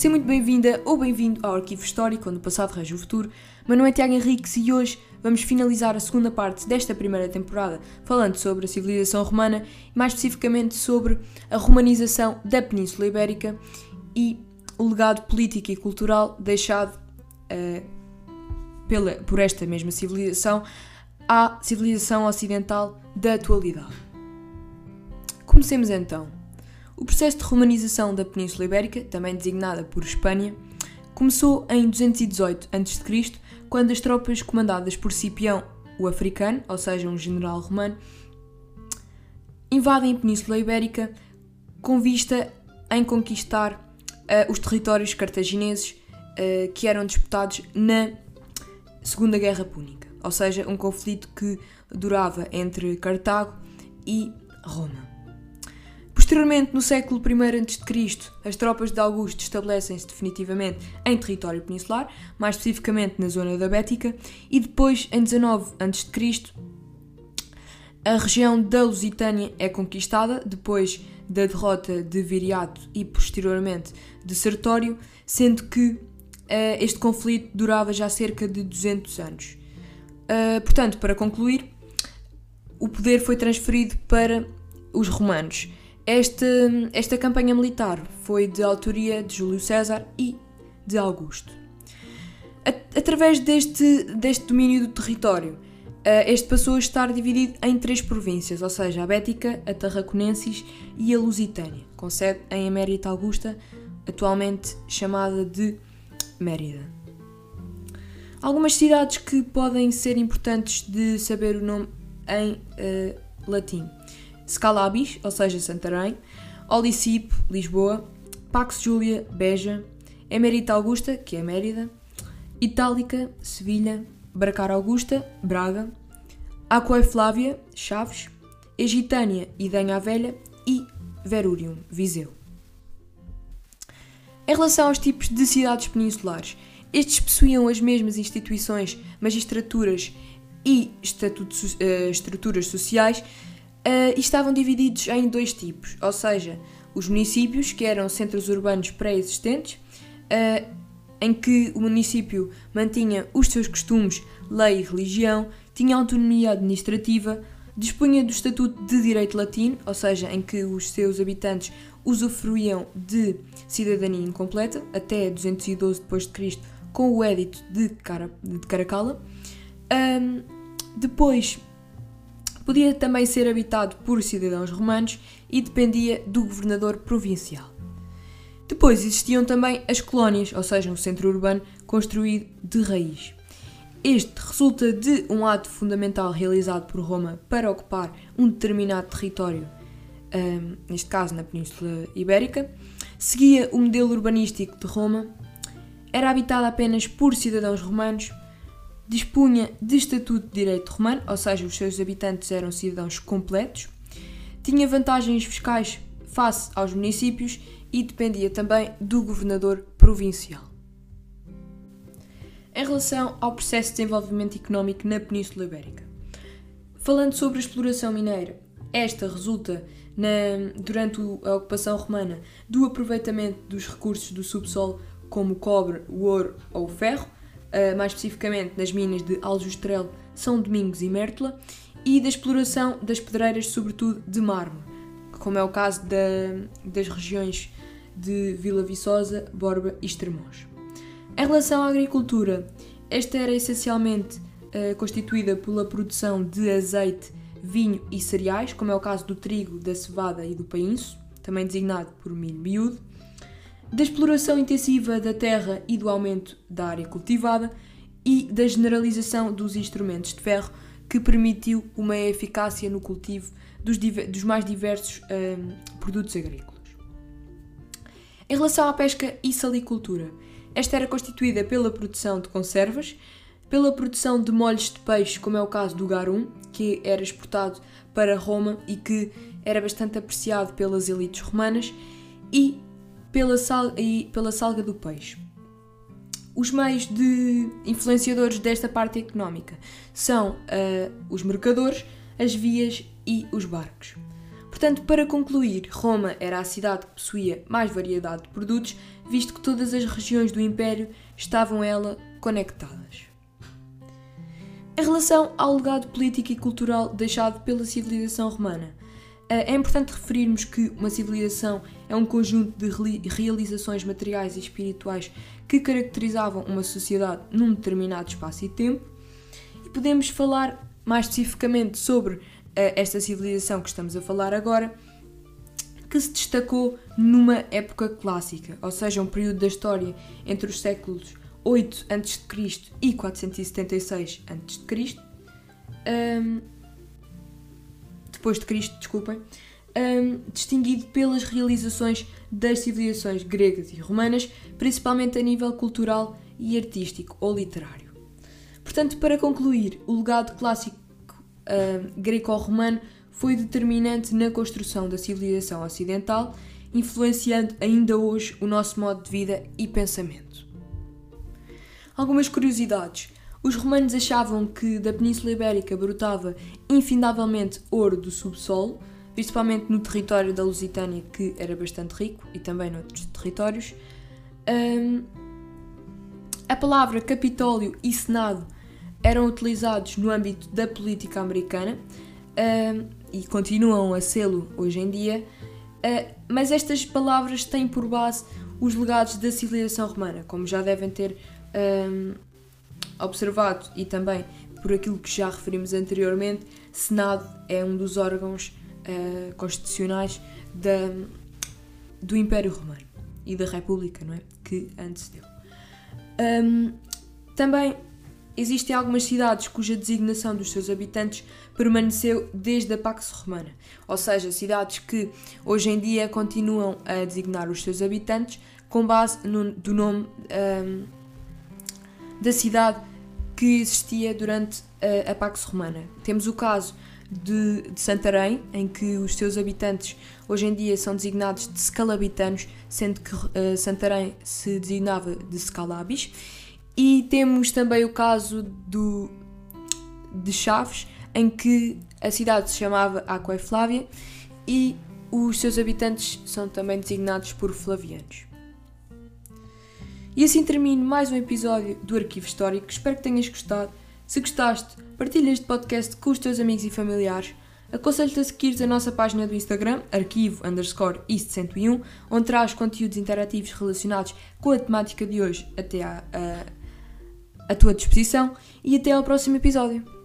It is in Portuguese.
Seja muito bem-vinda ou bem-vindo ao Arquivo Histórico, onde o passado rege o futuro. Meu nome é Tiago Henriques e hoje vamos finalizar a segunda parte desta primeira temporada, falando sobre a civilização romana e mais especificamente sobre a romanização da Península Ibérica e o legado político e cultural deixado uh, pela, por esta mesma civilização à civilização ocidental da atualidade. Comecemos então. O processo de romanização da Península Ibérica, também designada por Espanha, começou em 218 a.C., quando as tropas comandadas por Cipião, o africano, ou seja, um general romano, invadem a Península Ibérica com vista em conquistar uh, os territórios cartagineses uh, que eram disputados na Segunda Guerra Púnica, ou seja, um conflito que durava entre Cartago e Roma. Posteriormente, no século I a.C., as tropas de Augusto estabelecem-se definitivamente em território peninsular, mais especificamente na zona da Bética, e depois, em 19 a.C., a região da Lusitânia é conquistada depois da derrota de Viriato e posteriormente de Sertório, sendo que uh, este conflito durava já cerca de 200 anos. Uh, portanto, para concluir, o poder foi transferido para os romanos esta, esta campanha militar foi de autoria de Júlio César e de Augusto. Através deste, deste domínio do território, eh, este passou a estar dividido em três províncias, ou seja, a Bética, a Tarraconensis e a Lusitânia, com sede em Emérita Augusta, atualmente chamada de Mérida. Algumas cidades que podem ser importantes de saber o nome em uh, latim. Scalabis, ou seja, Santarém, Olicipo, Lisboa, Pax Júlia, Beja, Emerita Augusta, que é Mérida, Itálica, Sevilha, Bracar Augusta, Braga, Aquae Flávia, Chaves, Egitânia Danha Velha e Verúrium, Viseu. Em relação aos tipos de cidades peninsulares, estes possuíam as mesmas instituições, magistraturas e uh, estruturas sociais uh, e estavam divididos em dois tipos, ou seja, os municípios, que eram centros urbanos pré-existentes, uh, em que o município mantinha os seus costumes, lei e religião, tinha autonomia administrativa, dispunha do estatuto de direito latino, ou seja, em que os seus habitantes usufruíam de cidadania incompleta até 212 d.C. com o Edito de, Cara, de Caracalla. Um, depois Podia também ser habitado por cidadãos romanos e dependia do governador provincial. Depois existiam também as colónias, ou seja, um centro urbano construído de raiz. Este resulta de um ato fundamental realizado por Roma para ocupar um determinado território, um, neste caso na Península Ibérica, seguia o modelo urbanístico de Roma, era habitada apenas por cidadãos romanos dispunha de estatuto de direito romano, ou seja, os seus habitantes eram cidadãos completos, tinha vantagens fiscais face aos municípios e dependia também do governador provincial. Em relação ao processo de desenvolvimento económico na Península Ibérica, falando sobre a exploração mineira, esta resulta na, durante a ocupação romana do aproveitamento dos recursos do subsolo como o cobre, o ouro ou o ferro, uh, mais especificamente nas minas de Aljustrel, São Domingos e Mértola, e da exploração das pedreiras, sobretudo de mármore, como é o caso da, das regiões de Vila Viçosa, Borba e Estremoz. Em relação à agricultura, esta era essencialmente uh, constituída pela produção de azeite, vinho e cereais, como é o caso do trigo, da cevada e do painço, também designado por milho miúdo, da exploração intensiva da terra e do aumento da área cultivada e da generalização dos instrumentos de ferro que permitiu uma eficácia no cultivo dos, dos mais diversos um, produtos agrícolas. Em relação à pesca e salicultura, esta era constituída pela produção de conservas, pela produção de molhos de peixe, como é o caso do garum, que era exportado para Roma e que era bastante apreciado pelas elites romanas, e pela, sal, e pela salga do peixe. Os meios de influenciadores desta parte económica são uh, os mercadores, as vias e os barcos. Portanto, para concluir, Roma era a cidade que possuía mais variedade de produtos, visto que todas as regiões do Império estavam ela conectadas. Em relação ao legado político e cultural deixado pela civilização romana, é importante referirmos que uma civilização é um conjunto de realizações materiais e espirituais que caracterizavam uma sociedade num determinado espaço e tempo, e podemos falar mais especificamente sobre uh, esta civilização que estamos a falar agora, que se destacou numa época clássica, ou seja, um período da história entre os séculos 8 a.C. e 476 a.C. depois de Cristo, desculpem, um, distinguido pelas realizações das civilizações gregas e romanas, principalmente a nível cultural e artístico ou literário. Portanto, para concluir, o legado clássico uh, greco-romano foi determinante na construção da civilização ocidental, influenciando ainda hoje o nosso modo de vida e pensamento. Algumas curiosidades. Os romanos achavam que da Península Ibérica brotava infindavelmente ouro do subsolo, principalmente no território da Lusitânia, que era bastante rico, e também noutros territórios. Um, a palavra Capitólio e Senado eram utilizados no âmbito da política americana um, e continuam a sê-lo hoje em dia, uh, mas estas palavras têm por base os legados da civilização romana, como já devem ter um, observado e também por aquilo que já referimos anteriormente, Senado é um dos órgãos uh, constitucionais da, do Império Romano e da República, não é? Que antecedeu. Um, também existem algumas cidades cuja designação dos seus habitantes permaneceu desde a Pax Romana, ou seja, cidades que hoje em dia continuam a designar os seus habitantes com base no do nome um, da cidade que existia durante a, a Pax Romana. Temos o caso de, de, Santarém, em que os seus habitantes hoje em dia são designados de scalabitanos, sendo que uh, Santarém se designava de Scalabis. E temos também o caso do, de Chaves, em que a cidade se chamava Aquae Flávia e os seus habitantes são também designados por Flavianos. E assim termino mais um episódio do Arquivo Histórico. Espero que tenhas gostado. Se gostaste, partilha este podcast com os teus amigos e familiares. Aconselho-te a seguires a nossa página do Instagram, arquivo underscore ist101, onde traz conteúdos interativos relacionados com a temática de hoje até à, à, à tua disposição. E até ao próximo episódio.